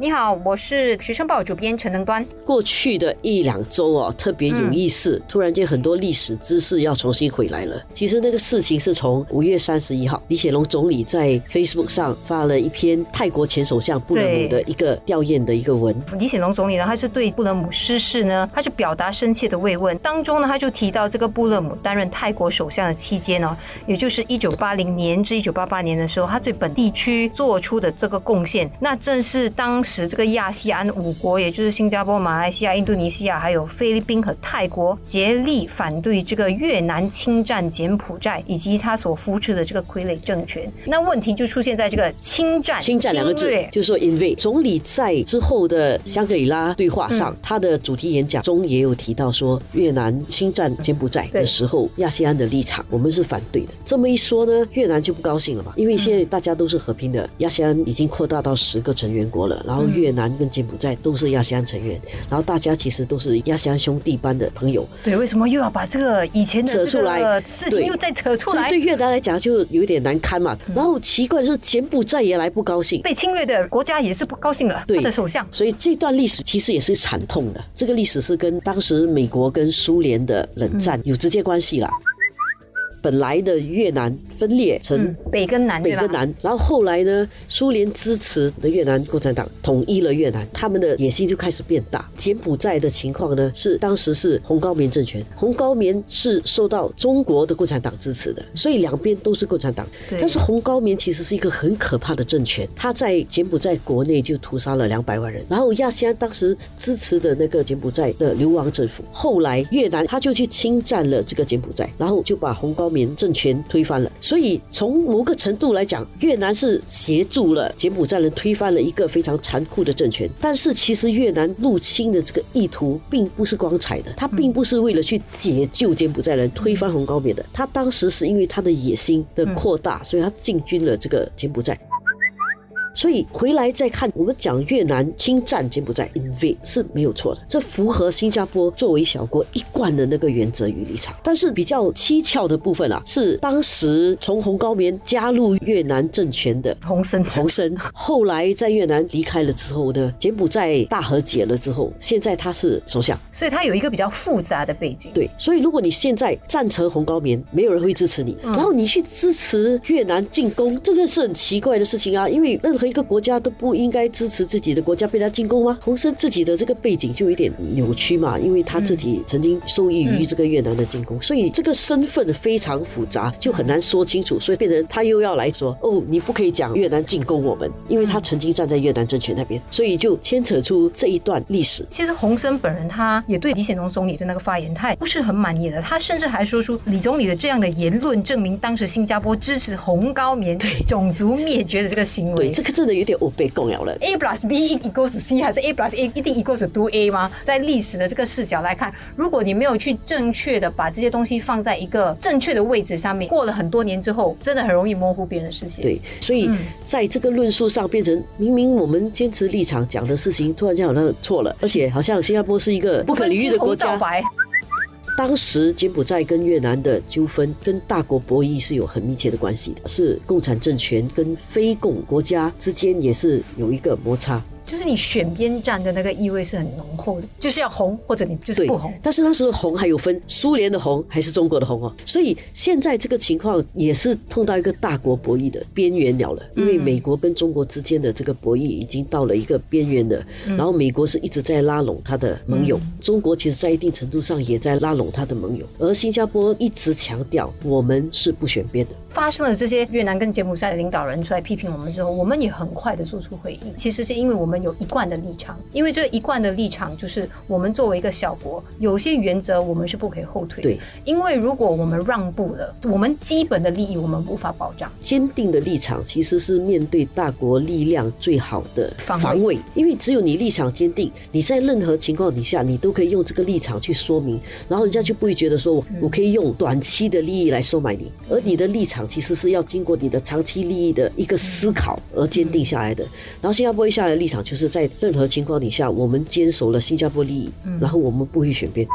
你好，我是学生报主编陈能端。过去的一两周哦，特别有意思，突然间很多历史知识要重新回来了。其实那个事情是从五月三十一号，李显龙总理在 Facebook 上发了一篇泰国前首相布勒姆的一个吊唁的一个文。李显龙总理呢，他是对布勒姆失事呢，他是表达深切的慰问。当中呢，他就提到这个布勒姆担任泰国首相的期间呢，也就是一九八零年至一九八八年的时候，他对本地区做出的这个贡献，那正是当。时这个亚细安五国，也就是新加坡、马来西亚、印度尼西亚，还有菲律宾和泰国，竭力反对这个越南侵占柬埔寨以及他所扶持的这个傀儡政权。那问题就出现在这个侵占、侵占两个字，就是说，因为总理在之后的香格里拉对话上，他的主题演讲中也有提到说，越南侵占柬埔寨的时候，亚细安的立场我们是反对的。这么一说呢，越南就不高兴了嘛，因为现在大家都是和平的，亚细安已经扩大到十个成员国了，然后。然后越南跟柬埔寨都是亚细安成员，然后大家其实都是亚细安兄弟般的朋友。对，为什么又要把这个以前的扯出来事情又再扯出来？对越南来讲就有点难堪嘛。然后奇怪的是，柬埔寨也来不高兴，被侵略的国家也是不高兴了。他的首相，所以这段历史其实也是惨痛的。这个历史是跟当时美国跟苏联的冷战有直接关系了。本来的越南分裂成北跟南，北跟南，然后后来呢，苏联支持的越南共产党统一了越南，他们的野心就开始变大。柬埔寨的情况呢，是当时是红高棉政权，红高棉是受到中国的共产党支持的，所以两边都是共产党。但是红高棉其实是一个很可怕的政权，他在柬埔寨国内就屠杀了两百万人。然后亚细安当时支持的那个柬埔寨的流亡政府，后来越南他就去侵占了这个柬埔寨，然后就把红高。棉政权推翻了，所以从某个程度来讲，越南是协助了柬埔寨人推翻了一个非常残酷的政权。但是其实越南入侵的这个意图并不是光彩的，他并不是为了去解救柬埔寨人、推翻红高棉的，他当时是因为他的野心的扩大，所以他进军了这个柬埔寨。所以回来再看，我们讲越南侵占柬埔寨，invade 是没有错的，这符合新加坡作为小国一贯的那个原则与立场。但是比较蹊跷的部分啊，是当时从红高棉加入越南政权的洪森，洪森后来在越南离开了之后呢，柬埔寨大和解了之后，现在他是首相，所以他有一个比较复杂的背景。对，所以如果你现在赞成红高棉，没有人会支持你，然后你去支持越南进攻，这个是很奇怪的事情啊，因为任何。一个国家都不应该支持自己的国家被他进攻吗？洪森自己的这个背景就有点扭曲嘛，因为他自己曾经受益于这个越南的进攻，所以这个身份非常复杂，就很难说清楚。所以变成他又要来说哦，你不可以讲越南进攻我们，因为他曾经站在越南政权那边，所以就牵扯出这一段历史。其实洪森本人他也对李显龙总理的那个发言，他也不是很满意的。他甚至还说出李总理的这样的言论，证明当时新加坡支持红高棉对种族灭绝的这个行为。对这个。真的有点我被供养了。A plus B equals C 还是 A plus A 一定 equals to A 吗？在历史的这个视角来看，如果你没有去正确的把这些东西放在一个正确的位置上面，过了很多年之后，真的很容易模糊别人的视线。对，所以在这个论述上变成明明我们坚持立场讲的事情，突然间好像错了，而且好像新加坡是一个不可理喻的国家。当时柬埔寨跟越南的纠纷跟大国博弈是有很密切的关系的，是共产政权跟非共国家之间也是有一个摩擦。就是你选边站的那个意味是很浓厚的，就是要红或者你就是不红。但是当时红还有分苏联的红还是中国的红哦，所以现在这个情况也是碰到一个大国博弈的边缘了了。因为美国跟中国之间的这个博弈已经到了一个边缘的，然后美国是一直在拉拢他的盟友，中国其实在一定程度上也在拉拢他的盟友，而新加坡一直强调我们是不选边的。发生了这些越南跟柬埔寨的领导人出来批评我们之后，我们也很快的做出回应。其实是因为我们有一贯的立场，因为这一贯的立场就是我们作为一个小国，有些原则我们是不可以后退。对，因为如果我们让步了，我们基本的利益我们无法保障。坚定的立场其实是面对大国力量最好的防卫，因为只有你立场坚定，你在任何情况底下你都可以用这个立场去说明，然后人家就不会觉得说我我可以用短期的利益来收买你，而你的立场。其实是要经过你的长期利益的一个思考而坚定下来的。然后新加坡一下来的立场，就是在任何情况底下，我们坚守了新加坡利益，然后我们不会选边。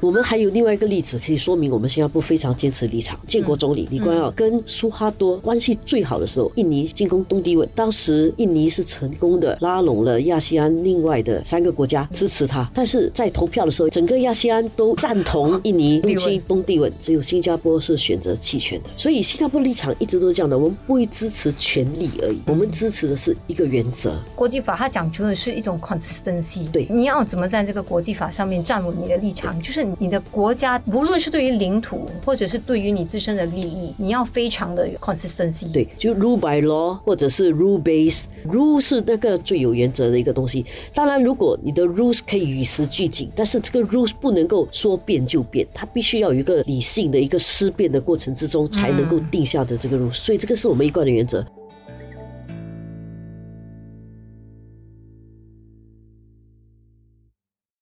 我们还有另外一个例子可以说明我们新加坡非常坚持立场。建国总理李光耀跟苏哈多关系最好的时候，印尼进攻东帝汶，当时印尼是成功的拉拢了亚细安另外的三个国家支持他，但是在投票的时候，整个亚细安都赞同印尼入侵东帝汶，只有新加坡是选择弃权的。所以新加坡立场一直都是这样的，我们不会支持权利而已，我们支持的是一个原则。国际法它讲究的是一种 consistency，对你要怎么在这个国际法上面站稳你的立场，就是你的国家无论是对于领土或者是对于你自身的利益，你要非常的 consistency。对，就 rule by law 或者是 rule base。rule 是那个最有原则的一个东西。当然，如果你的 rules 可以与时俱进，但是这个 rules 不能够说变就变，它必须要有一个理性的一个思辨的过程之中才能够定下的这个 rules。所以这个是我们一贯的原则。